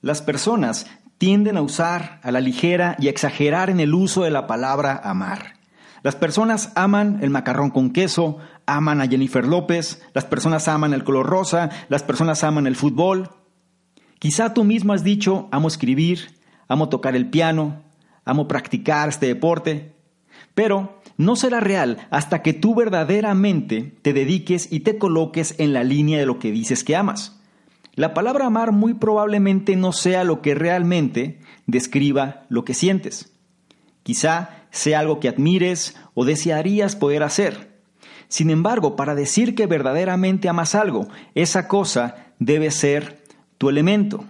Las personas tienden a usar a la ligera y a exagerar en el uso de la palabra amar. Las personas aman el macarrón con queso, aman a Jennifer López, las personas aman el color rosa, las personas aman el fútbol. Quizá tú mismo has dicho, amo escribir, amo tocar el piano, amo practicar este deporte, pero no será real hasta que tú verdaderamente te dediques y te coloques en la línea de lo que dices que amas. La palabra amar muy probablemente no sea lo que realmente describa lo que sientes. Quizá sea algo que admires o desearías poder hacer. Sin embargo, para decir que verdaderamente amas algo, esa cosa debe ser tu elemento.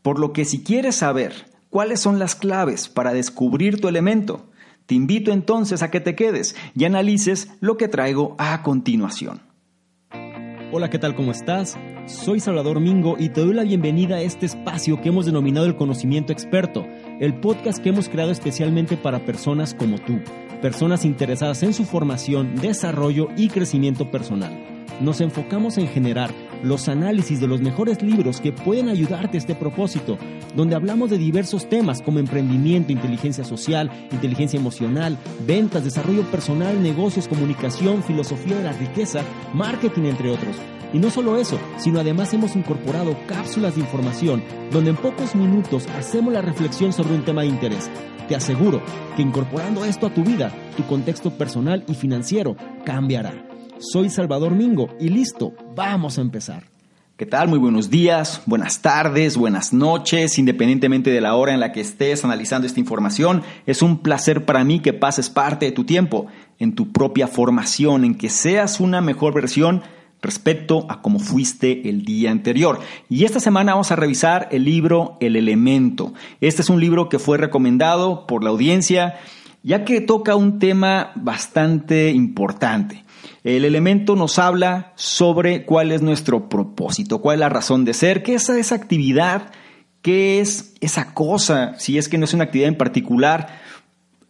Por lo que si quieres saber cuáles son las claves para descubrir tu elemento, te invito entonces a que te quedes y analices lo que traigo a continuación. Hola, ¿qué tal? ¿Cómo estás? Soy Salvador Mingo y te doy la bienvenida a este espacio que hemos denominado el conocimiento experto, el podcast que hemos creado especialmente para personas como tú, personas interesadas en su formación, desarrollo y crecimiento personal nos enfocamos en generar los análisis de los mejores libros que pueden ayudarte a este propósito, donde hablamos de diversos temas como emprendimiento, inteligencia social, inteligencia emocional, ventas, desarrollo personal, negocios, comunicación, filosofía de la riqueza, marketing, entre otros. Y no solo eso, sino además hemos incorporado cápsulas de información donde en pocos minutos hacemos la reflexión sobre un tema de interés. Te aseguro que incorporando esto a tu vida, tu contexto personal y financiero cambiará. Soy Salvador Mingo y listo, vamos a empezar. ¿Qué tal? Muy buenos días, buenas tardes, buenas noches, independientemente de la hora en la que estés analizando esta información. Es un placer para mí que pases parte de tu tiempo en tu propia formación, en que seas una mejor versión respecto a cómo fuiste el día anterior. Y esta semana vamos a revisar el libro El Elemento. Este es un libro que fue recomendado por la audiencia ya que toca un tema bastante importante. El elemento nos habla sobre cuál es nuestro propósito, cuál es la razón de ser, qué es esa actividad, qué es esa cosa, si es que no es una actividad en particular,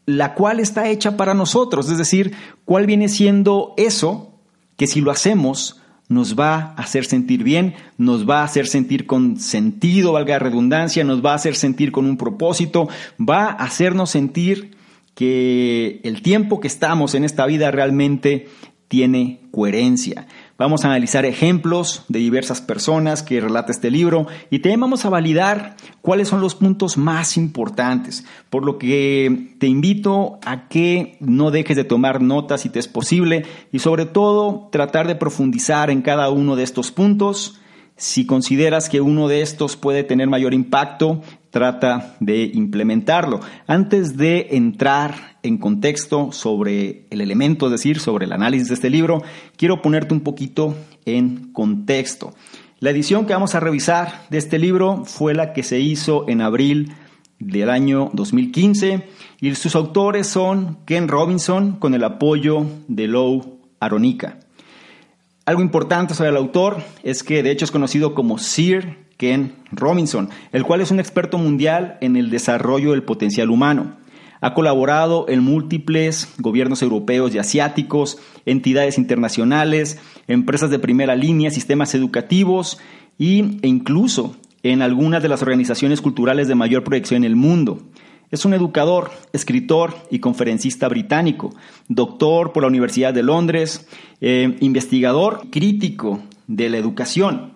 la cual está hecha para nosotros, es decir, cuál viene siendo eso que si lo hacemos nos va a hacer sentir bien, nos va a hacer sentir con sentido, valga la redundancia, nos va a hacer sentir con un propósito, va a hacernos sentir que el tiempo que estamos en esta vida realmente tiene coherencia. Vamos a analizar ejemplos de diversas personas que relata este libro y también vamos a validar cuáles son los puntos más importantes, por lo que te invito a que no dejes de tomar notas si te es posible y sobre todo tratar de profundizar en cada uno de estos puntos. Si consideras que uno de estos puede tener mayor impacto, trata de implementarlo. Antes de entrar en contexto sobre el elemento, es decir, sobre el análisis de este libro, quiero ponerte un poquito en contexto. La edición que vamos a revisar de este libro fue la que se hizo en abril del año 2015 y sus autores son Ken Robinson con el apoyo de Lou Aronica. Algo importante sobre el autor es que de hecho es conocido como Sir Ken Robinson, el cual es un experto mundial en el desarrollo del potencial humano. Ha colaborado en múltiples gobiernos europeos y asiáticos, entidades internacionales, empresas de primera línea, sistemas educativos y, e incluso en algunas de las organizaciones culturales de mayor proyección en el mundo. Es un educador, escritor y conferencista británico, doctor por la Universidad de Londres, eh, investigador crítico de la educación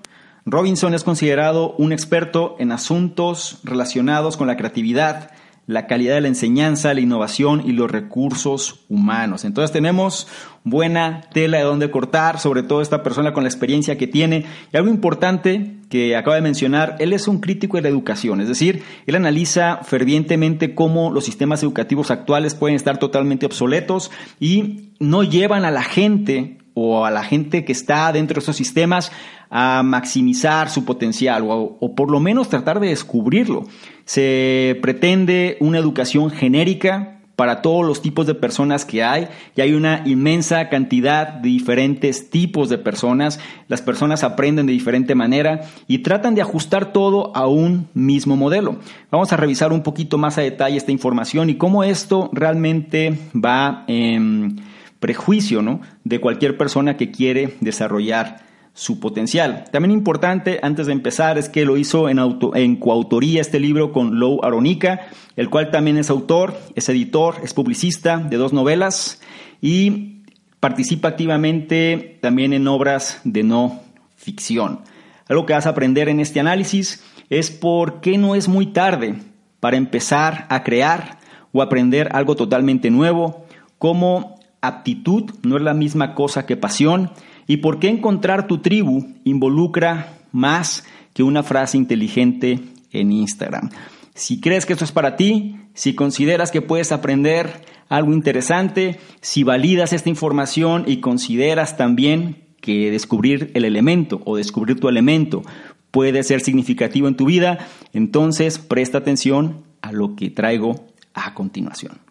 Robinson es considerado un experto en asuntos relacionados con la creatividad, la calidad de la enseñanza, la innovación y los recursos humanos. Entonces tenemos buena tela de donde cortar, sobre todo esta persona con la experiencia que tiene. Y algo importante que acaba de mencionar, él es un crítico de la educación, es decir, él analiza fervientemente cómo los sistemas educativos actuales pueden estar totalmente obsoletos y no llevan a la gente o a la gente que está dentro de esos sistemas a maximizar su potencial o, o, por lo menos tratar de descubrirlo. Se pretende una educación genérica para todos los tipos de personas que hay y hay una inmensa cantidad de diferentes tipos de personas. Las personas aprenden de diferente manera y tratan de ajustar todo a un mismo modelo. Vamos a revisar un poquito más a detalle esta información y cómo esto realmente va en prejuicio ¿no? de cualquier persona que quiere desarrollar su potencial. También importante, antes de empezar, es que lo hizo en, en coautoría este libro con Lou Aronica, el cual también es autor, es editor, es publicista de dos novelas y participa activamente también en obras de no ficción. Algo que vas a aprender en este análisis es por qué no es muy tarde para empezar a crear o aprender algo totalmente nuevo, como aptitud no es la misma cosa que pasión, ¿Y por qué encontrar tu tribu involucra más que una frase inteligente en Instagram? Si crees que esto es para ti, si consideras que puedes aprender algo interesante, si validas esta información y consideras también que descubrir el elemento o descubrir tu elemento puede ser significativo en tu vida, entonces presta atención a lo que traigo a continuación.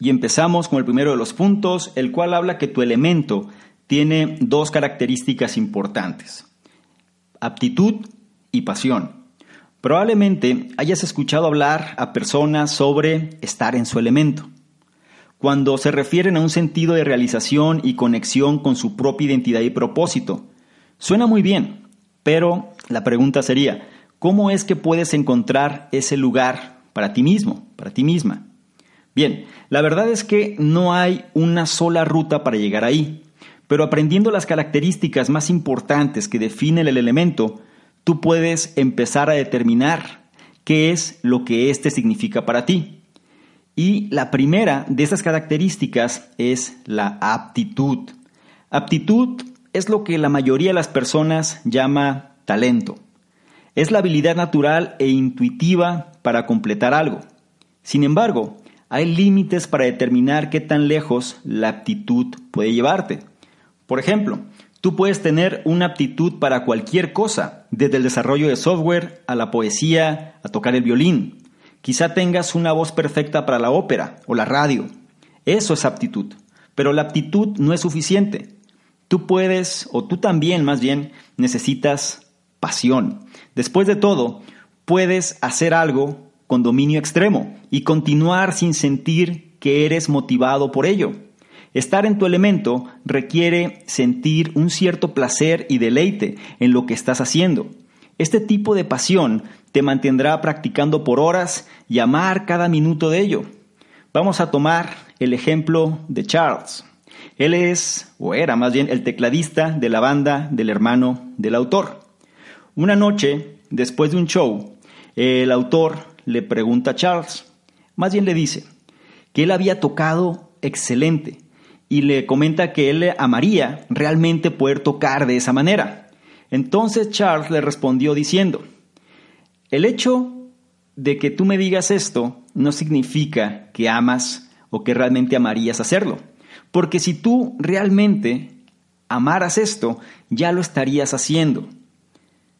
Y empezamos con el primero de los puntos, el cual habla que tu elemento tiene dos características importantes, aptitud y pasión. Probablemente hayas escuchado hablar a personas sobre estar en su elemento, cuando se refieren a un sentido de realización y conexión con su propia identidad y propósito. Suena muy bien, pero la pregunta sería, ¿cómo es que puedes encontrar ese lugar para ti mismo, para ti misma? Bien, la verdad es que no hay una sola ruta para llegar ahí. Pero aprendiendo las características más importantes que definen el elemento, tú puedes empezar a determinar qué es lo que éste significa para ti. Y la primera de esas características es la aptitud. Aptitud es lo que la mayoría de las personas llama talento. Es la habilidad natural e intuitiva para completar algo. Sin embargo, hay límites para determinar qué tan lejos la aptitud puede llevarte. Por ejemplo, tú puedes tener una aptitud para cualquier cosa, desde el desarrollo de software a la poesía, a tocar el violín. Quizá tengas una voz perfecta para la ópera o la radio. Eso es aptitud. Pero la aptitud no es suficiente. Tú puedes, o tú también más bien, necesitas pasión. Después de todo, puedes hacer algo con dominio extremo y continuar sin sentir que eres motivado por ello. Estar en tu elemento requiere sentir un cierto placer y deleite en lo que estás haciendo. Este tipo de pasión te mantendrá practicando por horas y amar cada minuto de ello. Vamos a tomar el ejemplo de Charles. Él es, o era más bien, el tecladista de la banda del hermano del autor. Una noche, después de un show, el autor le pregunta Charles, más bien le dice, que él había tocado excelente, y le comenta que él amaría realmente poder tocar de esa manera. Entonces Charles le respondió diciendo, el hecho de que tú me digas esto no significa que amas o que realmente amarías hacerlo, porque si tú realmente amaras esto, ya lo estarías haciendo.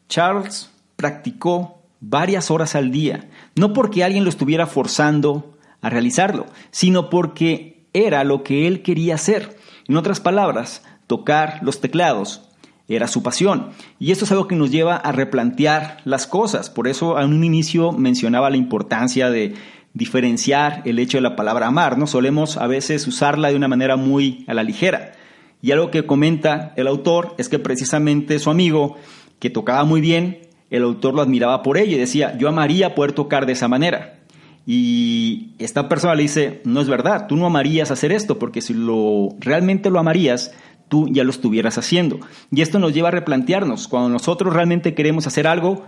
Charles practicó varias horas al día, no porque alguien lo estuviera forzando a realizarlo, sino porque era lo que él quería hacer. En otras palabras, tocar los teclados era su pasión. Y esto es algo que nos lleva a replantear las cosas. Por eso a un inicio mencionaba la importancia de diferenciar el hecho de la palabra amar. No solemos a veces usarla de una manera muy a la ligera. Y algo que comenta el autor es que precisamente su amigo, que tocaba muy bien, el autor lo admiraba por ello y decía, yo amaría poder tocar de esa manera. Y esta persona le dice, no es verdad, tú no amarías hacer esto, porque si lo realmente lo amarías, tú ya lo estuvieras haciendo. Y esto nos lleva a replantearnos, cuando nosotros realmente queremos hacer algo,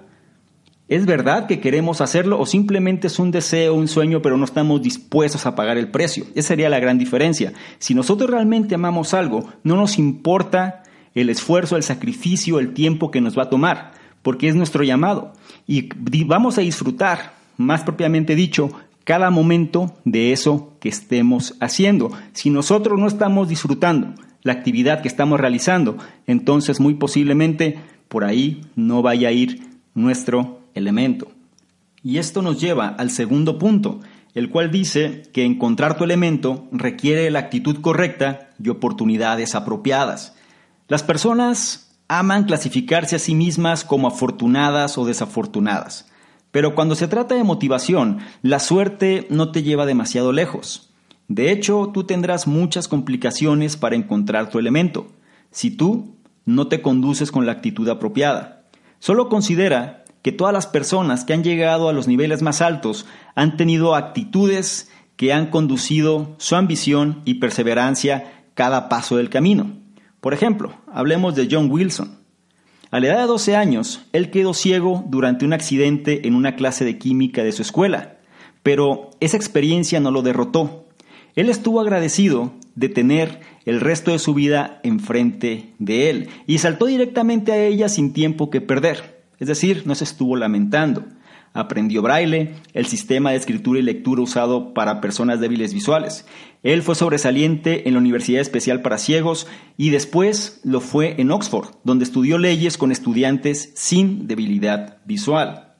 ¿es verdad que queremos hacerlo o simplemente es un deseo, un sueño, pero no estamos dispuestos a pagar el precio? Esa sería la gran diferencia. Si nosotros realmente amamos algo, no nos importa el esfuerzo, el sacrificio, el tiempo que nos va a tomar, porque es nuestro llamado. Y vamos a disfrutar más propiamente dicho, cada momento de eso que estemos haciendo. Si nosotros no estamos disfrutando la actividad que estamos realizando, entonces muy posiblemente por ahí no vaya a ir nuestro elemento. Y esto nos lleva al segundo punto, el cual dice que encontrar tu elemento requiere la actitud correcta y oportunidades apropiadas. Las personas aman clasificarse a sí mismas como afortunadas o desafortunadas. Pero cuando se trata de motivación, la suerte no te lleva demasiado lejos. De hecho, tú tendrás muchas complicaciones para encontrar tu elemento. Si tú no te conduces con la actitud apropiada. Solo considera que todas las personas que han llegado a los niveles más altos han tenido actitudes que han conducido su ambición y perseverancia cada paso del camino. Por ejemplo, hablemos de John Wilson. A la edad de 12 años, él quedó ciego durante un accidente en una clase de química de su escuela, pero esa experiencia no lo derrotó. Él estuvo agradecido de tener el resto de su vida enfrente de él y saltó directamente a ella sin tiempo que perder. Es decir, no se estuvo lamentando. Aprendió braille, el sistema de escritura y lectura usado para personas débiles visuales. Él fue sobresaliente en la Universidad Especial para Ciegos y después lo fue en Oxford, donde estudió leyes con estudiantes sin debilidad visual.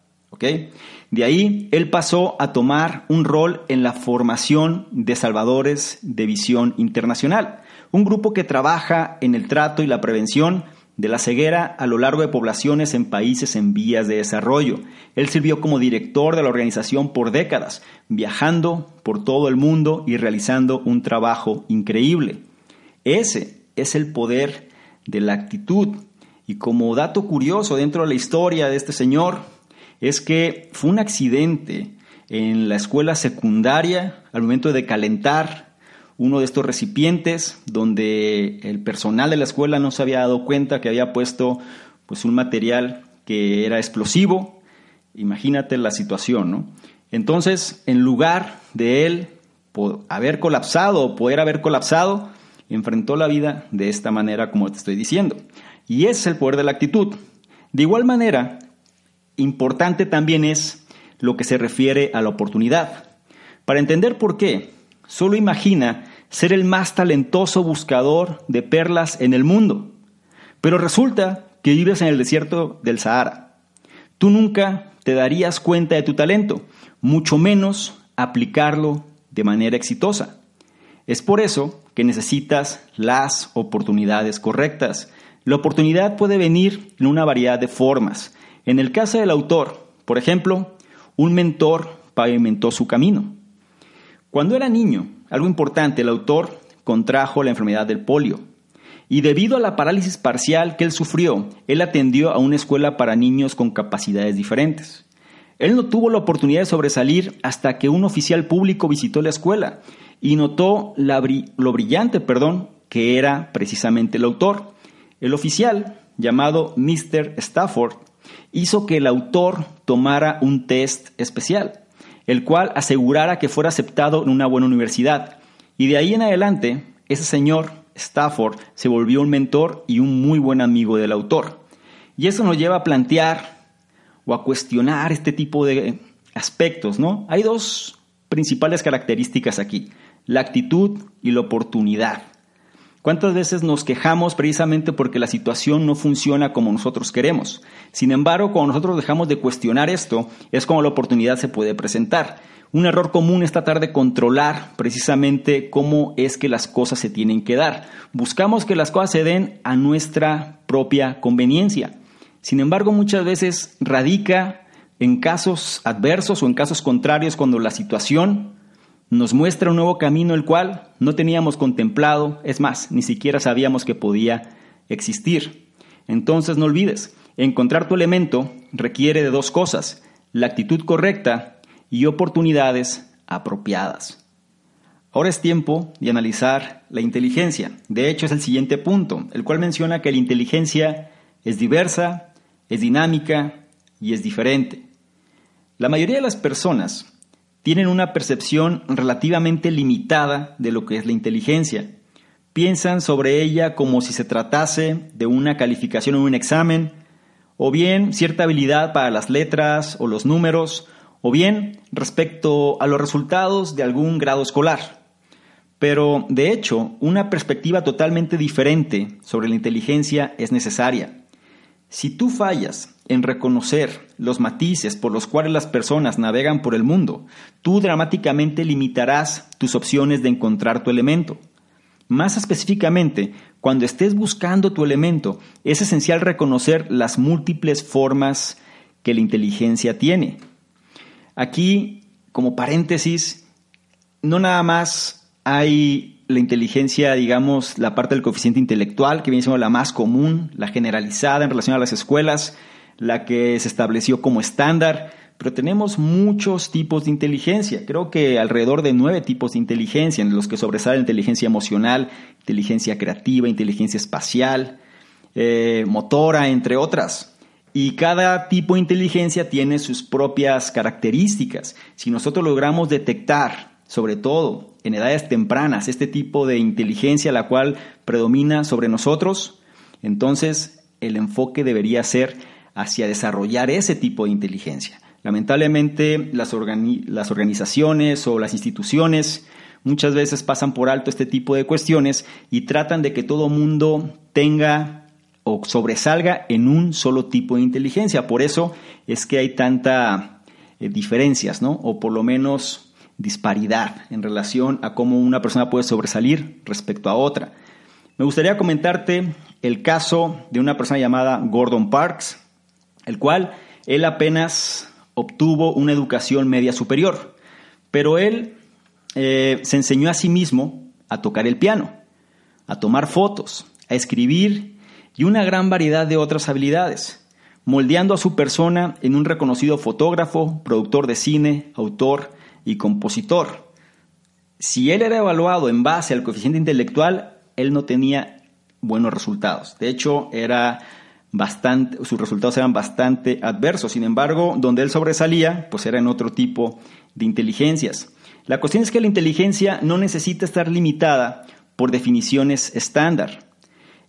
De ahí él pasó a tomar un rol en la formación de salvadores de visión internacional, un grupo que trabaja en el trato y la prevención de la ceguera a lo largo de poblaciones en países en vías de desarrollo. Él sirvió como director de la organización por décadas, viajando por todo el mundo y realizando un trabajo increíble. Ese es el poder de la actitud. Y como dato curioso dentro de la historia de este señor, es que fue un accidente en la escuela secundaria al momento de calentar uno de estos recipientes donde el personal de la escuela no se había dado cuenta que había puesto pues un material que era explosivo. Imagínate la situación, ¿no? Entonces, en lugar de él haber colapsado o poder haber colapsado, enfrentó la vida de esta manera como te estoy diciendo. Y es el poder de la actitud. De igual manera, importante también es lo que se refiere a la oportunidad. Para entender por qué, Solo imagina ser el más talentoso buscador de perlas en el mundo. Pero resulta que vives en el desierto del Sahara. Tú nunca te darías cuenta de tu talento, mucho menos aplicarlo de manera exitosa. Es por eso que necesitas las oportunidades correctas. La oportunidad puede venir en una variedad de formas. En el caso del autor, por ejemplo, un mentor pavimentó su camino. Cuando era niño, algo importante, el autor contrajo la enfermedad del polio. Y debido a la parálisis parcial que él sufrió, él atendió a una escuela para niños con capacidades diferentes. Él no tuvo la oportunidad de sobresalir hasta que un oficial público visitó la escuela y notó lo brillante perdón, que era precisamente el autor. El oficial, llamado Mr. Stafford, hizo que el autor tomara un test especial el cual asegurara que fuera aceptado en una buena universidad. Y de ahí en adelante, ese señor Stafford se volvió un mentor y un muy buen amigo del autor. Y eso nos lleva a plantear o a cuestionar este tipo de aspectos, ¿no? Hay dos principales características aquí, la actitud y la oportunidad. ¿Cuántas veces nos quejamos precisamente porque la situación no funciona como nosotros queremos? Sin embargo, cuando nosotros dejamos de cuestionar esto, es como la oportunidad se puede presentar. Un error común es tratar de controlar precisamente cómo es que las cosas se tienen que dar. Buscamos que las cosas se den a nuestra propia conveniencia. Sin embargo, muchas veces radica en casos adversos o en casos contrarios cuando la situación nos muestra un nuevo camino el cual no teníamos contemplado, es más, ni siquiera sabíamos que podía existir. Entonces no olvides, encontrar tu elemento requiere de dos cosas, la actitud correcta y oportunidades apropiadas. Ahora es tiempo de analizar la inteligencia. De hecho, es el siguiente punto, el cual menciona que la inteligencia es diversa, es dinámica y es diferente. La mayoría de las personas tienen una percepción relativamente limitada de lo que es la inteligencia. Piensan sobre ella como si se tratase de una calificación en un examen, o bien cierta habilidad para las letras o los números, o bien respecto a los resultados de algún grado escolar. Pero, de hecho, una perspectiva totalmente diferente sobre la inteligencia es necesaria. Si tú fallas en reconocer los matices por los cuales las personas navegan por el mundo, tú dramáticamente limitarás tus opciones de encontrar tu elemento. Más específicamente, cuando estés buscando tu elemento, es esencial reconocer las múltiples formas que la inteligencia tiene. Aquí, como paréntesis, no nada más hay la inteligencia, digamos, la parte del coeficiente intelectual, que viene siendo la más común, la generalizada en relación a las escuelas, la que se estableció como estándar, pero tenemos muchos tipos de inteligencia. Creo que alrededor de nueve tipos de inteligencia, en los que sobresale inteligencia emocional, inteligencia creativa, inteligencia espacial, eh, motora, entre otras. Y cada tipo de inteligencia tiene sus propias características. Si nosotros logramos detectar, sobre todo en edades tempranas, este tipo de inteligencia la cual predomina sobre nosotros, entonces el enfoque debería ser hacia desarrollar ese tipo de inteligencia. Lamentablemente las, las organizaciones o las instituciones muchas veces pasan por alto este tipo de cuestiones y tratan de que todo mundo tenga o sobresalga en un solo tipo de inteligencia. Por eso es que hay tanta eh, diferencias, ¿no? O por lo menos disparidad en relación a cómo una persona puede sobresalir respecto a otra. Me gustaría comentarte el caso de una persona llamada Gordon Parks, el cual él apenas obtuvo una educación media superior, pero él eh, se enseñó a sí mismo a tocar el piano, a tomar fotos, a escribir y una gran variedad de otras habilidades, moldeando a su persona en un reconocido fotógrafo, productor de cine, autor y compositor. Si él era evaluado en base al coeficiente intelectual, él no tenía buenos resultados. De hecho, era bastante, sus resultados eran bastante adversos. Sin embargo, donde él sobresalía, pues era en otro tipo de inteligencias. La cuestión es que la inteligencia no necesita estar limitada por definiciones estándar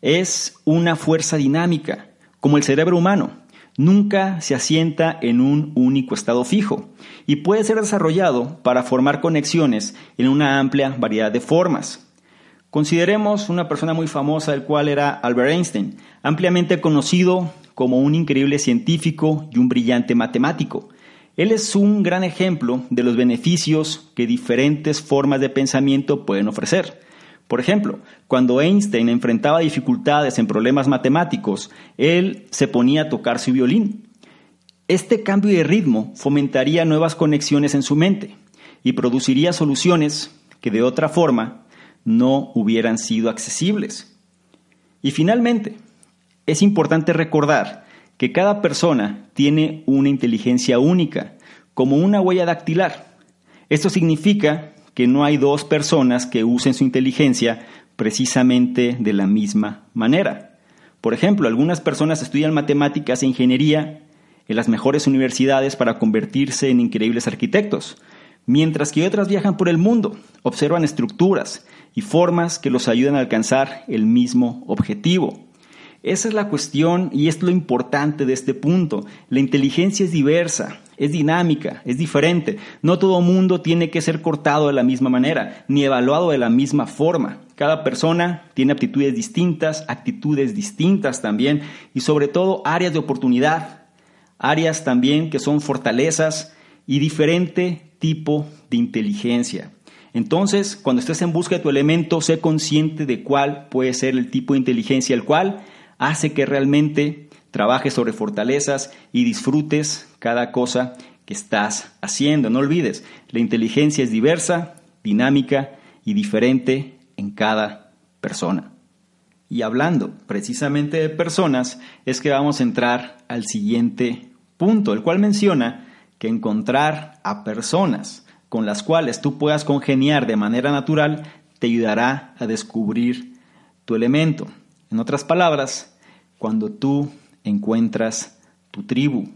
es una fuerza dinámica, como el cerebro humano. Nunca se asienta en un único estado fijo y puede ser desarrollado para formar conexiones en una amplia variedad de formas. Consideremos una persona muy famosa, el cual era Albert Einstein, ampliamente conocido como un increíble científico y un brillante matemático. Él es un gran ejemplo de los beneficios que diferentes formas de pensamiento pueden ofrecer. Por ejemplo, cuando Einstein enfrentaba dificultades en problemas matemáticos, él se ponía a tocar su violín. Este cambio de ritmo fomentaría nuevas conexiones en su mente y produciría soluciones que de otra forma no hubieran sido accesibles. Y finalmente, es importante recordar que cada persona tiene una inteligencia única, como una huella dactilar. Esto significa que no hay dos personas que usen su inteligencia precisamente de la misma manera. Por ejemplo, algunas personas estudian matemáticas e ingeniería en las mejores universidades para convertirse en increíbles arquitectos, mientras que otras viajan por el mundo, observan estructuras y formas que los ayudan a alcanzar el mismo objetivo. Esa es la cuestión y es lo importante de este punto. La inteligencia es diversa, es dinámica, es diferente. No todo mundo tiene que ser cortado de la misma manera, ni evaluado de la misma forma. Cada persona tiene aptitudes distintas, actitudes distintas también y sobre todo áreas de oportunidad, áreas también que son fortalezas y diferente tipo de inteligencia. Entonces, cuando estés en busca de tu elemento, sé consciente de cuál puede ser el tipo de inteligencia el cual hace que realmente trabajes sobre fortalezas y disfrutes cada cosa que estás haciendo. No olvides, la inteligencia es diversa, dinámica y diferente en cada persona. Y hablando precisamente de personas, es que vamos a entrar al siguiente punto, el cual menciona que encontrar a personas con las cuales tú puedas congeniar de manera natural te ayudará a descubrir tu elemento. En otras palabras, cuando tú encuentras tu tribu.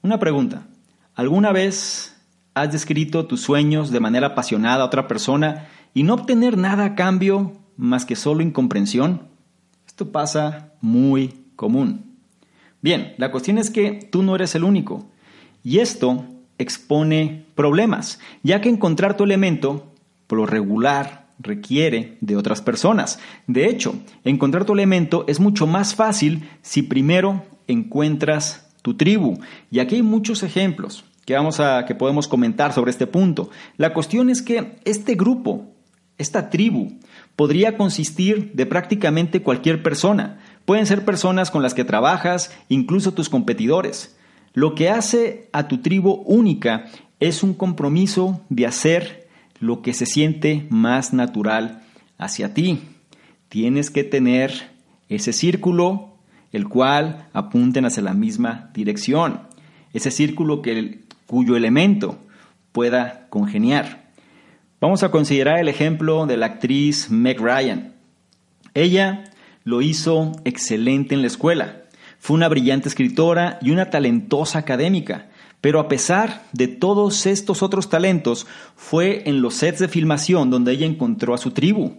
Una pregunta. ¿Alguna vez has descrito tus sueños de manera apasionada a otra persona y no obtener nada a cambio más que solo incomprensión? Esto pasa muy común. Bien, la cuestión es que tú no eres el único. Y esto expone problemas, ya que encontrar tu elemento, por lo regular, requiere de otras personas. De hecho, encontrar tu elemento es mucho más fácil si primero encuentras tu tribu. Y aquí hay muchos ejemplos que vamos a que podemos comentar sobre este punto. La cuestión es que este grupo, esta tribu, podría consistir de prácticamente cualquier persona. Pueden ser personas con las que trabajas, incluso tus competidores. Lo que hace a tu tribu única es un compromiso de hacer lo que se siente más natural hacia ti. Tienes que tener ese círculo, el cual apunten hacia la misma dirección. Ese círculo que, cuyo elemento pueda congeniar. Vamos a considerar el ejemplo de la actriz Meg Ryan. Ella lo hizo excelente en la escuela. Fue una brillante escritora y una talentosa académica. Pero a pesar de todos estos otros talentos, fue en los sets de filmación donde ella encontró a su tribu.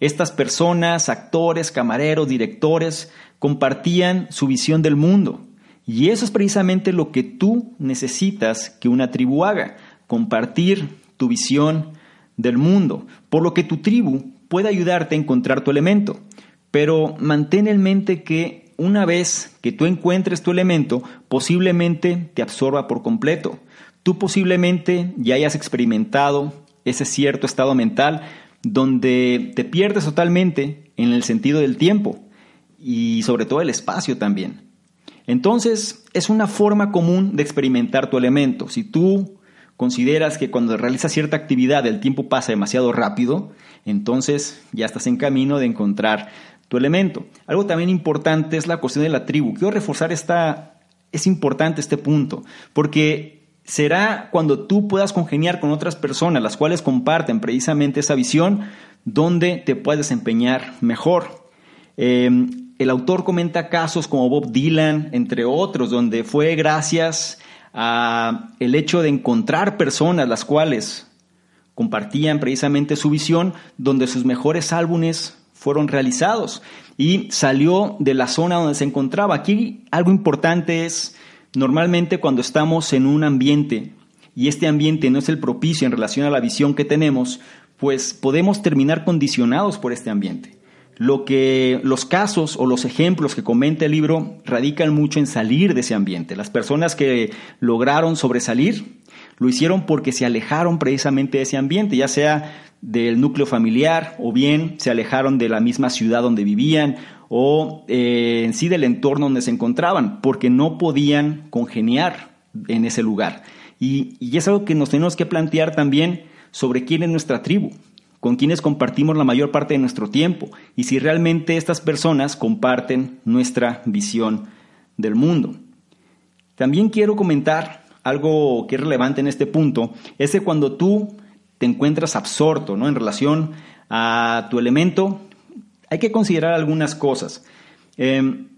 Estas personas, actores, camareros, directores, compartían su visión del mundo. Y eso es precisamente lo que tú necesitas que una tribu haga, compartir tu visión del mundo, por lo que tu tribu puede ayudarte a encontrar tu elemento. Pero mantén en mente que una vez que tú encuentres tu elemento, posiblemente te absorba por completo. Tú posiblemente ya hayas experimentado ese cierto estado mental donde te pierdes totalmente en el sentido del tiempo y sobre todo el espacio también. Entonces, es una forma común de experimentar tu elemento. Si tú consideras que cuando realizas cierta actividad el tiempo pasa demasiado rápido, entonces ya estás en camino de encontrar elemento. Algo también importante es la cuestión de la tribu. Quiero reforzar esta, es importante este punto, porque será cuando tú puedas congeniar con otras personas, las cuales comparten precisamente esa visión, donde te puedes desempeñar mejor. Em, el autor comenta casos como Bob Dylan, entre otros, donde fue gracias a el hecho de encontrar personas las cuales compartían precisamente su visión, donde sus mejores álbumes fueron realizados y salió de la zona donde se encontraba. Aquí algo importante es, normalmente cuando estamos en un ambiente y este ambiente no es el propicio en relación a la visión que tenemos, pues podemos terminar condicionados por este ambiente. Lo que los casos o los ejemplos que comenta el libro radican mucho en salir de ese ambiente. Las personas que lograron sobresalir lo hicieron porque se alejaron precisamente de ese ambiente, ya sea del núcleo familiar o bien se alejaron de la misma ciudad donde vivían o eh, en sí del entorno donde se encontraban porque no podían congeniar en ese lugar. Y, y es algo que nos tenemos que plantear también sobre quién es nuestra tribu, con quienes compartimos la mayor parte de nuestro tiempo y si realmente estas personas comparten nuestra visión del mundo. También quiero comentar algo que es relevante en este punto, es que cuando tú te encuentras absorto ¿no? en relación a tu elemento, hay que considerar algunas cosas. Em,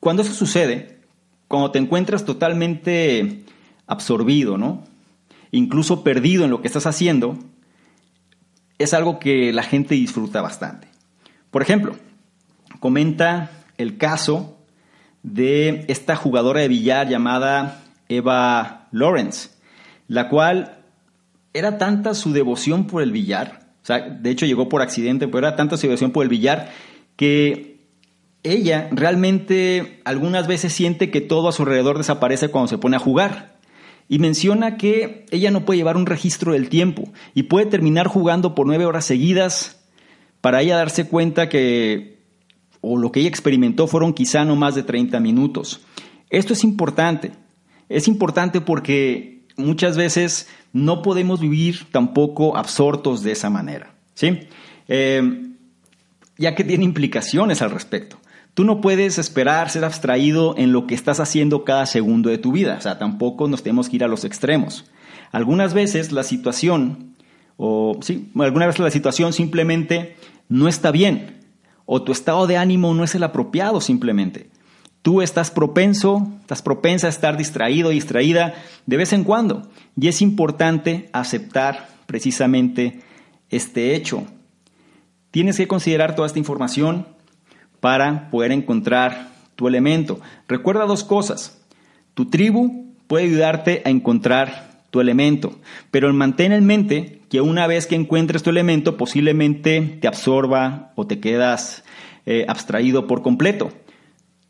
cuando eso sucede, cuando te encuentras totalmente absorbido, ¿no? incluso perdido en lo que estás haciendo, es algo que la gente disfruta bastante. Por ejemplo, comenta el caso de esta jugadora de billar llamada Eva Lawrence, la cual era tanta su devoción por el billar, o sea, de hecho llegó por accidente, pero era tanta su devoción por el billar que ella realmente algunas veces siente que todo a su alrededor desaparece cuando se pone a jugar. Y menciona que ella no puede llevar un registro del tiempo y puede terminar jugando por nueve horas seguidas para ella darse cuenta que, o lo que ella experimentó fueron quizá no más de 30 minutos. Esto es importante. Es importante porque muchas veces no podemos vivir tampoco absortos de esa manera, ¿sí? Eh, ya que tiene implicaciones al respecto. Tú no puedes esperar ser abstraído en lo que estás haciendo cada segundo de tu vida, o sea, tampoco nos tenemos que ir a los extremos. Algunas veces la situación, o sí, alguna vez la situación simplemente no está bien, o tu estado de ánimo no es el apropiado simplemente. Tú estás propenso, estás propensa a estar distraído, distraída de vez en cuando. Y es importante aceptar precisamente este hecho. Tienes que considerar toda esta información para poder encontrar tu elemento. Recuerda dos cosas. Tu tribu puede ayudarte a encontrar tu elemento, pero mantén en mente que una vez que encuentres tu elemento posiblemente te absorba o te quedas eh, abstraído por completo.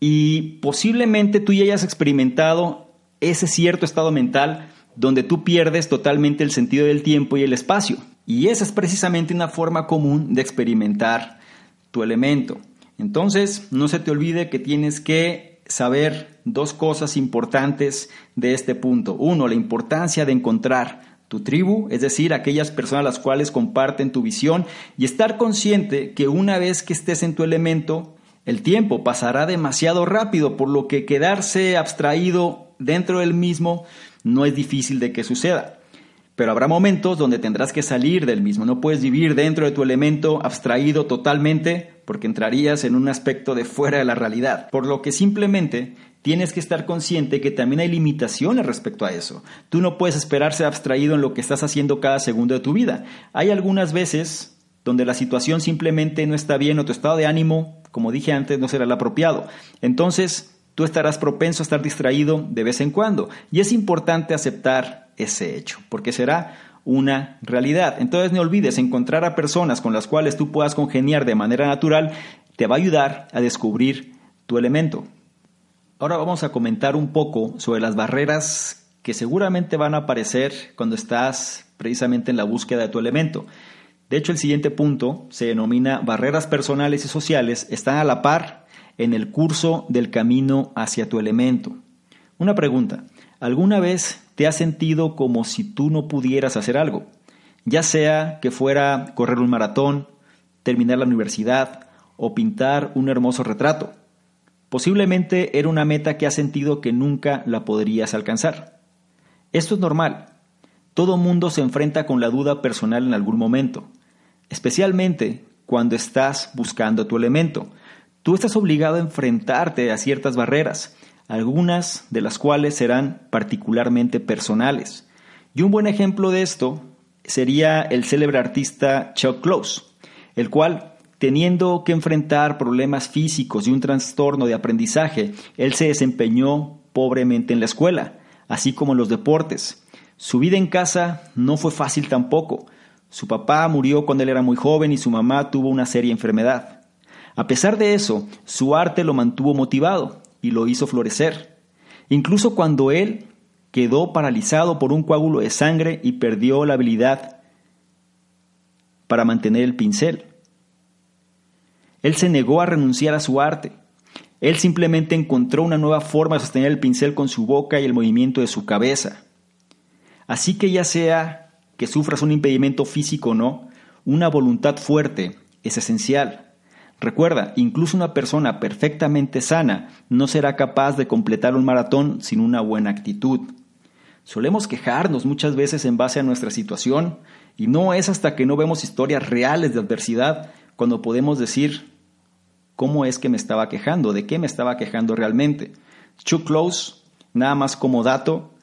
Y posiblemente tú ya hayas experimentado ese cierto estado mental donde tú pierdes totalmente el sentido del tiempo y el espacio. Y esa es precisamente una forma común de experimentar tu elemento. Entonces, no se te olvide que tienes que saber dos cosas importantes de este punto. Uno, la importancia de encontrar tu tribu, es decir, aquellas personas las cuales comparten tu visión, y estar consciente que una vez que estés en tu elemento, el tiempo pasará demasiado rápido, por lo que quedarse abstraído dentro del mismo no es difícil de que suceda. Pero habrá momentos donde tendrás que salir del mismo. No puedes vivir dentro de tu elemento abstraído totalmente porque entrarías en un aspecto de fuera de la realidad. Por lo que simplemente tienes que estar consciente que también hay limitaciones respecto a eso. Tú no puedes esperar ser abstraído en lo que estás haciendo cada segundo de tu vida. Hay algunas veces donde la situación simplemente no está bien o tu estado de ánimo, como dije antes, no será el apropiado. Entonces, tú estarás propenso a estar distraído de vez en cuando. Y es importante aceptar ese hecho, porque será una realidad. Entonces no olvides, encontrar a personas con las cuales tú puedas congeniar de manera natural te va a ayudar a descubrir tu elemento. Ahora vamos a comentar un poco sobre las barreras que seguramente van a aparecer cuando estás precisamente en la búsqueda de tu elemento. De hecho, el siguiente punto se denomina barreras personales y sociales, están a la par en el curso del camino hacia tu elemento. Una pregunta, ¿alguna vez te has sentido como si tú no pudieras hacer algo? Ya sea que fuera correr un maratón, terminar la universidad o pintar un hermoso retrato. Posiblemente era una meta que has sentido que nunca la podrías alcanzar. Esto es normal. Todo mundo se enfrenta con la duda personal en algún momento, especialmente cuando estás buscando tu elemento, Tú estás obligado a enfrentarte a ciertas barreras, algunas de las cuales serán particularmente personales. Y un buen ejemplo de esto sería el célebre artista Chuck Close, el cual, teniendo que enfrentar problemas físicos y un trastorno de aprendizaje, él se desempeñó pobremente en la escuela, así como en los deportes. Su vida en casa no fue fácil tampoco. Su papá murió cuando él era muy joven y su mamá tuvo una seria enfermedad. A pesar de eso, su arte lo mantuvo motivado y lo hizo florecer. Incluso cuando él quedó paralizado por un coágulo de sangre y perdió la habilidad para mantener el pincel. Él se negó a renunciar a su arte. Él simplemente encontró una nueva forma de sostener el pincel con su boca y el movimiento de su cabeza. Así que ya sea que sufras un impedimento físico o no, una voluntad fuerte es esencial. Recuerda, incluso una persona perfectamente sana no será capaz de completar un maratón sin una buena actitud. Solemos quejarnos muchas veces en base a nuestra situación y no es hasta que no vemos historias reales de adversidad cuando podemos decir cómo es que me estaba quejando, de qué me estaba quejando realmente. Chuck Close, nada más como dato,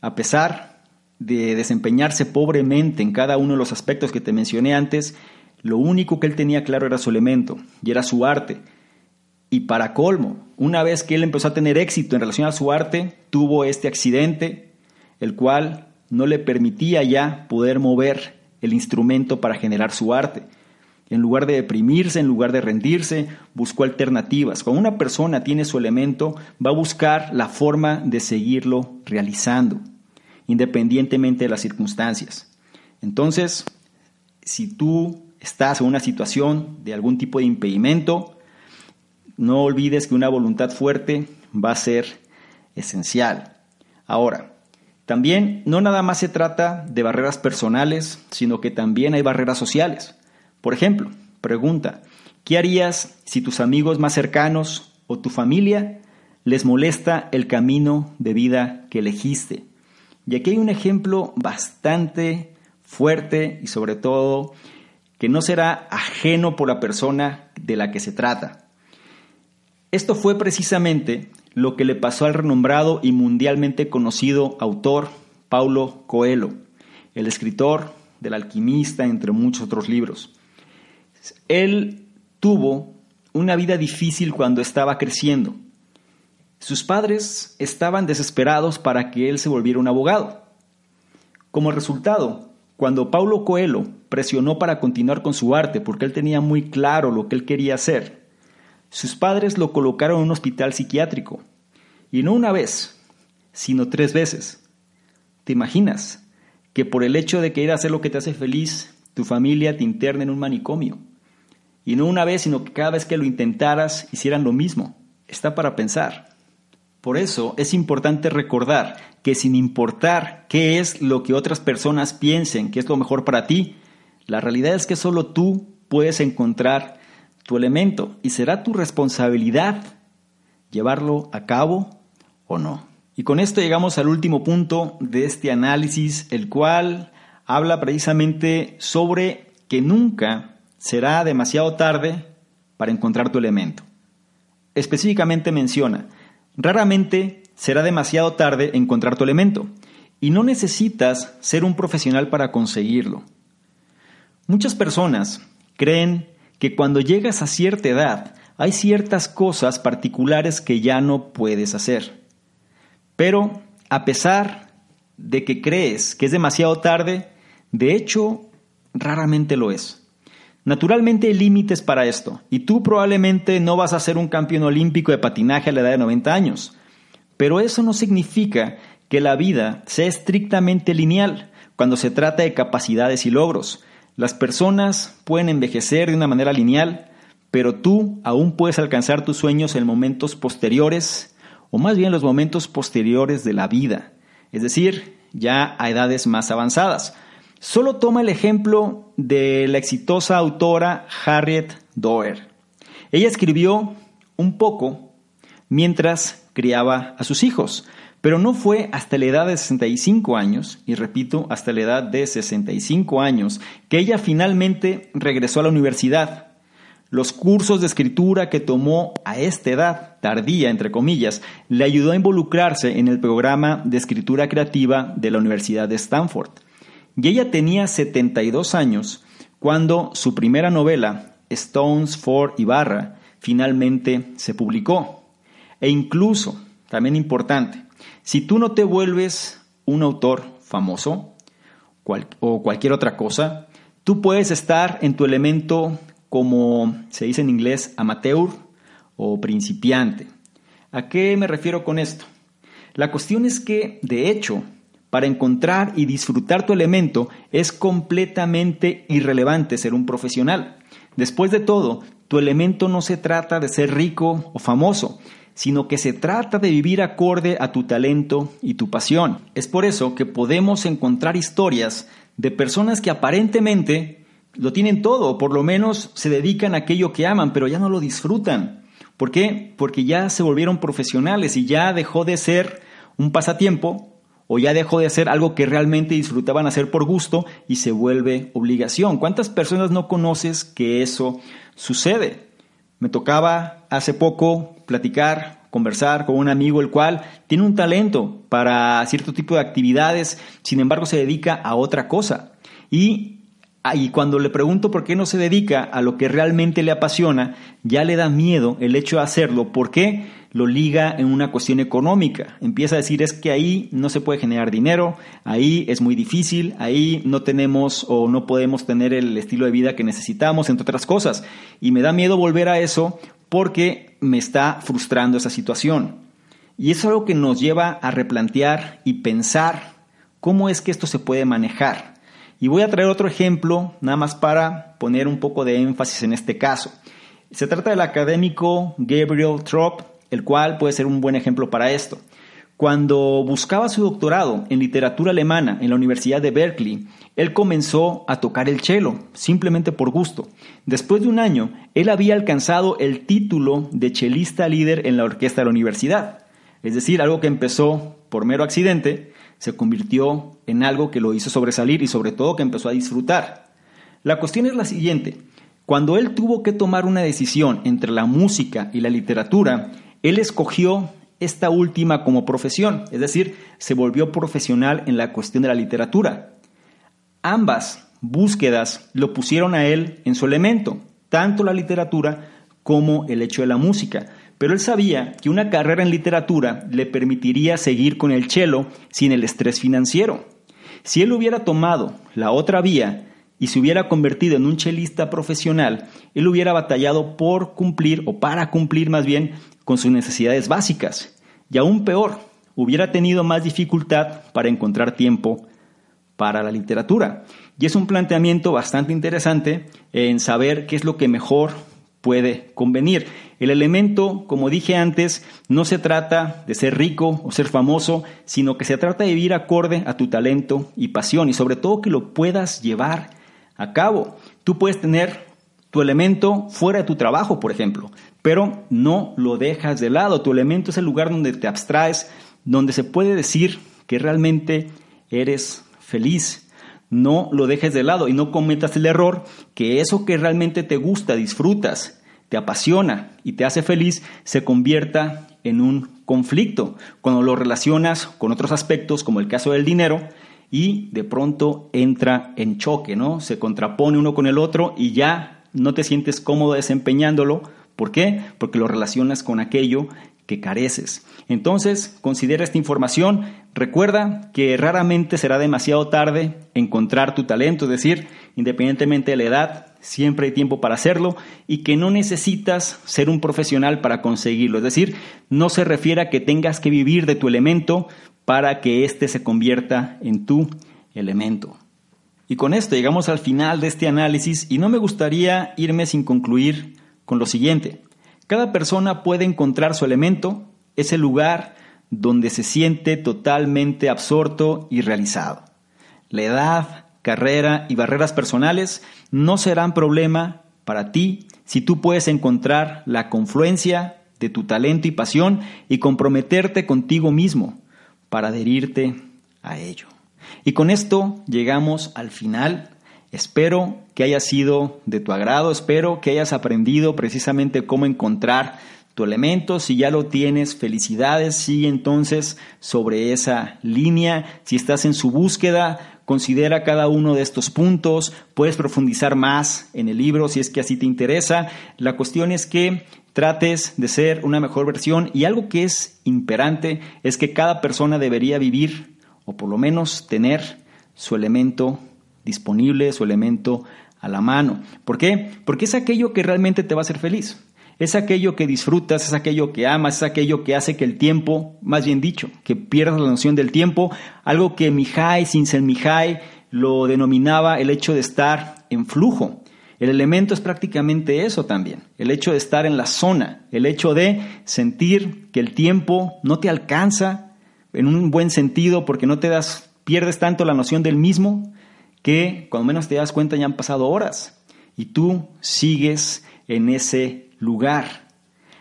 a pesar de desempeñarse pobremente en cada uno de los aspectos que te mencioné antes, lo único que él tenía claro era su elemento y era su arte. Y para colmo, una vez que él empezó a tener éxito en relación a su arte, tuvo este accidente, el cual no le permitía ya poder mover el instrumento para generar su arte. En lugar de deprimirse, en lugar de rendirse, buscó alternativas. Cuando una persona tiene su elemento, va a buscar la forma de seguirlo realizando, independientemente de las circunstancias. Entonces, si tú estás en una situación de algún tipo de impedimento, no olvides que una voluntad fuerte va a ser esencial. Ahora, también no nada más se trata de barreras personales, sino que también hay barreras sociales. Por ejemplo, pregunta, ¿qué harías si tus amigos más cercanos o tu familia les molesta el camino de vida que elegiste? Y aquí hay un ejemplo bastante fuerte y sobre todo que no será ajeno por la persona de la que se trata. Esto fue precisamente lo que le pasó al renombrado y mundialmente conocido autor Paulo Coelho, el escritor del alquimista, entre muchos otros libros. Él tuvo una vida difícil cuando estaba creciendo. Sus padres estaban desesperados para que él se volviera un abogado. Como resultado, cuando Paulo Coelho presionó para continuar con su arte porque él tenía muy claro lo que él quería hacer, sus padres lo colocaron en un hospital psiquiátrico. Y no una vez, sino tres veces. ¿Te imaginas que por el hecho de querer hacer lo que te hace feliz, tu familia te interna en un manicomio? Y no una vez, sino que cada vez que lo intentaras hicieran lo mismo. Está para pensar. Por eso es importante recordar que sin importar qué es lo que otras personas piensen que es lo mejor para ti, la realidad es que solo tú puedes encontrar tu elemento y será tu responsabilidad llevarlo a cabo o no. Y con esto llegamos al último punto de este análisis, el cual habla precisamente sobre que nunca será demasiado tarde para encontrar tu elemento. Específicamente menciona, raramente será demasiado tarde encontrar tu elemento y no necesitas ser un profesional para conseguirlo. Muchas personas creen que cuando llegas a cierta edad hay ciertas cosas particulares que ya no puedes hacer. Pero a pesar de que crees que es demasiado tarde, de hecho, raramente lo es. Naturalmente hay límites para esto, y tú probablemente no vas a ser un campeón olímpico de patinaje a la edad de 90 años. Pero eso no significa que la vida sea estrictamente lineal cuando se trata de capacidades y logros. Las personas pueden envejecer de una manera lineal, pero tú aún puedes alcanzar tus sueños en momentos posteriores, o más bien los momentos posteriores de la vida, es decir, ya a edades más avanzadas. Solo toma el ejemplo de la exitosa autora Harriet Doer. Ella escribió un poco mientras criaba a sus hijos, pero no fue hasta la edad de 65 años, y repito, hasta la edad de 65 años, que ella finalmente regresó a la universidad. Los cursos de escritura que tomó a esta edad, tardía entre comillas, le ayudó a involucrarse en el programa de escritura creativa de la Universidad de Stanford. Y ella tenía 72 años cuando su primera novela, Stones for Ibarra, finalmente se publicó. E incluso, también importante, si tú no te vuelves un autor famoso o cualquier otra cosa, tú puedes estar en tu elemento como se dice en inglés amateur o principiante. ¿A qué me refiero con esto? La cuestión es que, de hecho, para encontrar y disfrutar tu elemento es completamente irrelevante ser un profesional. Después de todo, tu elemento no se trata de ser rico o famoso, sino que se trata de vivir acorde a tu talento y tu pasión. Es por eso que podemos encontrar historias de personas que aparentemente lo tienen todo, o por lo menos se dedican a aquello que aman, pero ya no lo disfrutan. ¿Por qué? Porque ya se volvieron profesionales y ya dejó de ser un pasatiempo o ya dejó de hacer algo que realmente disfrutaban hacer por gusto y se vuelve obligación. ¿Cuántas personas no conoces que eso sucede? Me tocaba hace poco platicar, conversar con un amigo el cual tiene un talento para cierto tipo de actividades, sin embargo se dedica a otra cosa. Y y cuando le pregunto por qué no se dedica a lo que realmente le apasiona, ya le da miedo el hecho de hacerlo. ¿Por qué? Lo liga en una cuestión económica. Empieza a decir es que ahí no se puede generar dinero, ahí es muy difícil, ahí no tenemos o no podemos tener el estilo de vida que necesitamos, entre otras cosas. Y me da miedo volver a eso porque me está frustrando esa situación. Y es algo que nos lleva a replantear y pensar cómo es que esto se puede manejar. Y voy a traer otro ejemplo, nada más para poner un poco de énfasis en este caso. Se trata del académico Gabriel Trop, el cual puede ser un buen ejemplo para esto. Cuando buscaba su doctorado en literatura alemana en la Universidad de Berkeley, él comenzó a tocar el cello, simplemente por gusto. Después de un año, él había alcanzado el título de chelista líder en la orquesta de la universidad. Es decir, algo que empezó por mero accidente, se convirtió en algo que lo hizo sobresalir y sobre todo que empezó a disfrutar. La cuestión es la siguiente. Cuando él tuvo que tomar una decisión entre la música y la literatura, él escogió esta última como profesión, es decir, se volvió profesional en la cuestión de la literatura. Ambas búsquedas lo pusieron a él en su elemento, tanto la literatura como el hecho de la música. Pero él sabía que una carrera en literatura le permitiría seguir con el cello sin el estrés financiero. Si él hubiera tomado la otra vía y se hubiera convertido en un chelista profesional, él hubiera batallado por cumplir, o para cumplir más bien, con sus necesidades básicas. Y aún peor, hubiera tenido más dificultad para encontrar tiempo para la literatura. Y es un planteamiento bastante interesante en saber qué es lo que mejor puede convenir. El elemento, como dije antes, no se trata de ser rico o ser famoso, sino que se trata de vivir acorde a tu talento y pasión y sobre todo que lo puedas llevar a cabo. Tú puedes tener tu elemento fuera de tu trabajo, por ejemplo, pero no lo dejas de lado. Tu elemento es el lugar donde te abstraes, donde se puede decir que realmente eres feliz. No lo dejes de lado y no cometas el error que eso que realmente te gusta, disfrutas, te apasiona y te hace feliz, se convierta en un conflicto cuando lo relacionas con otros aspectos como el caso del dinero y de pronto entra en choque, ¿no? Se contrapone uno con el otro y ya no te sientes cómodo desempeñándolo. ¿Por qué? Porque lo relacionas con aquello que careces. Entonces, considera esta información. Recuerda que raramente será demasiado tarde encontrar tu talento, es decir, independientemente de la edad, siempre hay tiempo para hacerlo y que no necesitas ser un profesional para conseguirlo. Es decir, no se refiere a que tengas que vivir de tu elemento para que éste se convierta en tu elemento. Y con esto llegamos al final de este análisis y no me gustaría irme sin concluir con lo siguiente. Cada persona puede encontrar su elemento, ese lugar donde se siente totalmente absorto y realizado. La edad, carrera y barreras personales no serán problema para ti si tú puedes encontrar la confluencia de tu talento y pasión y comprometerte contigo mismo para adherirte a ello. Y con esto llegamos al final Espero que haya sido de tu agrado, espero que hayas aprendido precisamente cómo encontrar tu elemento. Si ya lo tienes, felicidades, sigue entonces sobre esa línea. Si estás en su búsqueda, considera cada uno de estos puntos, puedes profundizar más en el libro si es que así te interesa. La cuestión es que trates de ser una mejor versión y algo que es imperante es que cada persona debería vivir o por lo menos tener su elemento disponible, su elemento a la mano. ¿Por qué? Porque es aquello que realmente te va a hacer feliz. Es aquello que disfrutas, es aquello que amas, es aquello que hace que el tiempo, más bien dicho, que pierdas la noción del tiempo, algo que Mihai, Mihai lo denominaba el hecho de estar en flujo. El elemento es prácticamente eso también, el hecho de estar en la zona, el hecho de sentir que el tiempo no te alcanza en un buen sentido porque no te das, pierdes tanto la noción del mismo, que cuando menos te das cuenta ya han pasado horas y tú sigues en ese lugar.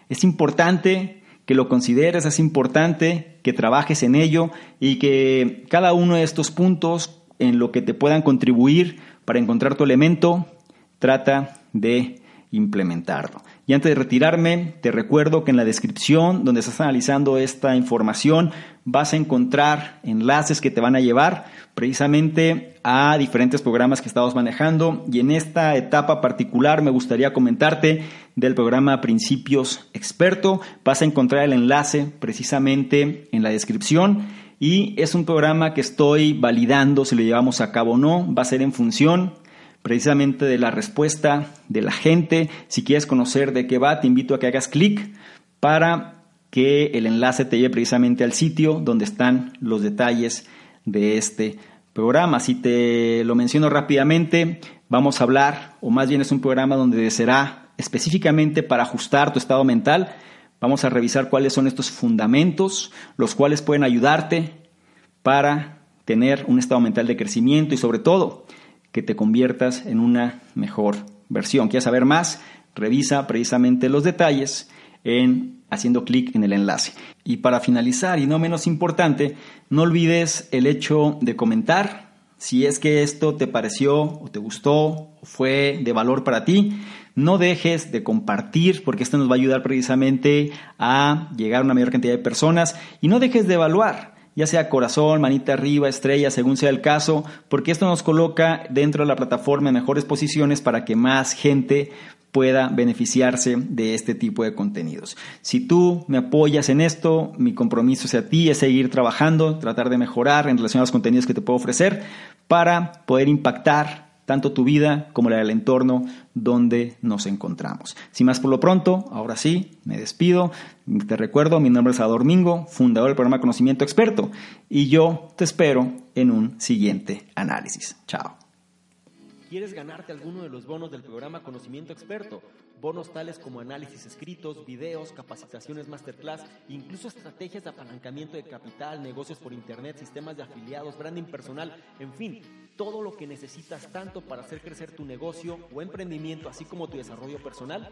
Es importante que lo consideres, es importante que trabajes en ello y que cada uno de estos puntos en lo que te puedan contribuir para encontrar tu elemento, trata de implementarlo. Y antes de retirarme, te recuerdo que en la descripción donde estás analizando esta información vas a encontrar enlaces que te van a llevar precisamente a diferentes programas que estamos manejando y en esta etapa particular me gustaría comentarte del programa Principios Experto. Vas a encontrar el enlace precisamente en la descripción y es un programa que estoy validando si lo llevamos a cabo o no. Va a ser en función precisamente de la respuesta de la gente. Si quieres conocer de qué va, te invito a que hagas clic para que el enlace te lleve precisamente al sitio donde están los detalles de este programa. Si te lo menciono rápidamente, vamos a hablar, o más bien es un programa donde será específicamente para ajustar tu estado mental. Vamos a revisar cuáles son estos fundamentos, los cuales pueden ayudarte para tener un estado mental de crecimiento y sobre todo que te conviertas en una mejor versión. ¿Quieres saber más? Revisa precisamente los detalles en haciendo clic en el enlace. Y para finalizar, y no menos importante, no olvides el hecho de comentar si es que esto te pareció o te gustó o fue de valor para ti. No dejes de compartir porque esto nos va a ayudar precisamente a llegar a una mayor cantidad de personas y no dejes de evaluar ya sea corazón, manita arriba, estrella, según sea el caso, porque esto nos coloca dentro de la plataforma en mejores posiciones para que más gente pueda beneficiarse de este tipo de contenidos. Si tú me apoyas en esto, mi compromiso hacia ti es seguir trabajando, tratar de mejorar en relación a los contenidos que te puedo ofrecer para poder impactar tanto tu vida como la del entorno donde nos encontramos. Sin más por lo pronto, ahora sí, me despido. Te recuerdo, mi nombre es Salvador Mingo, fundador del programa Conocimiento Experto, y yo te espero en un siguiente análisis. Chao. ¿Quieres ganarte alguno de los bonos del programa Conocimiento Experto? Bonos tales como análisis escritos, videos, capacitaciones masterclass, incluso estrategias de apalancamiento de capital, negocios por internet, sistemas de afiliados, branding personal, en fin, todo lo que necesitas tanto para hacer crecer tu negocio o emprendimiento, así como tu desarrollo personal.